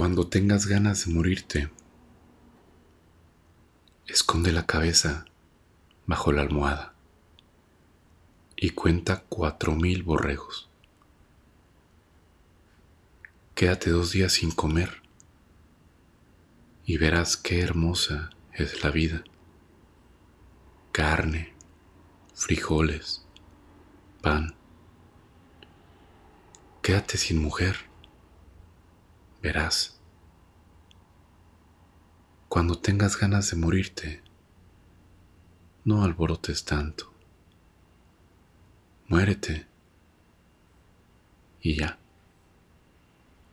Cuando tengas ganas de morirte, esconde la cabeza bajo la almohada y cuenta cuatro mil borregos. Quédate dos días sin comer y verás qué hermosa es la vida. Carne, frijoles, pan. Quédate sin mujer. Verás. Cuando tengas ganas de morirte, no alborotes tanto. Muérete. Y ya.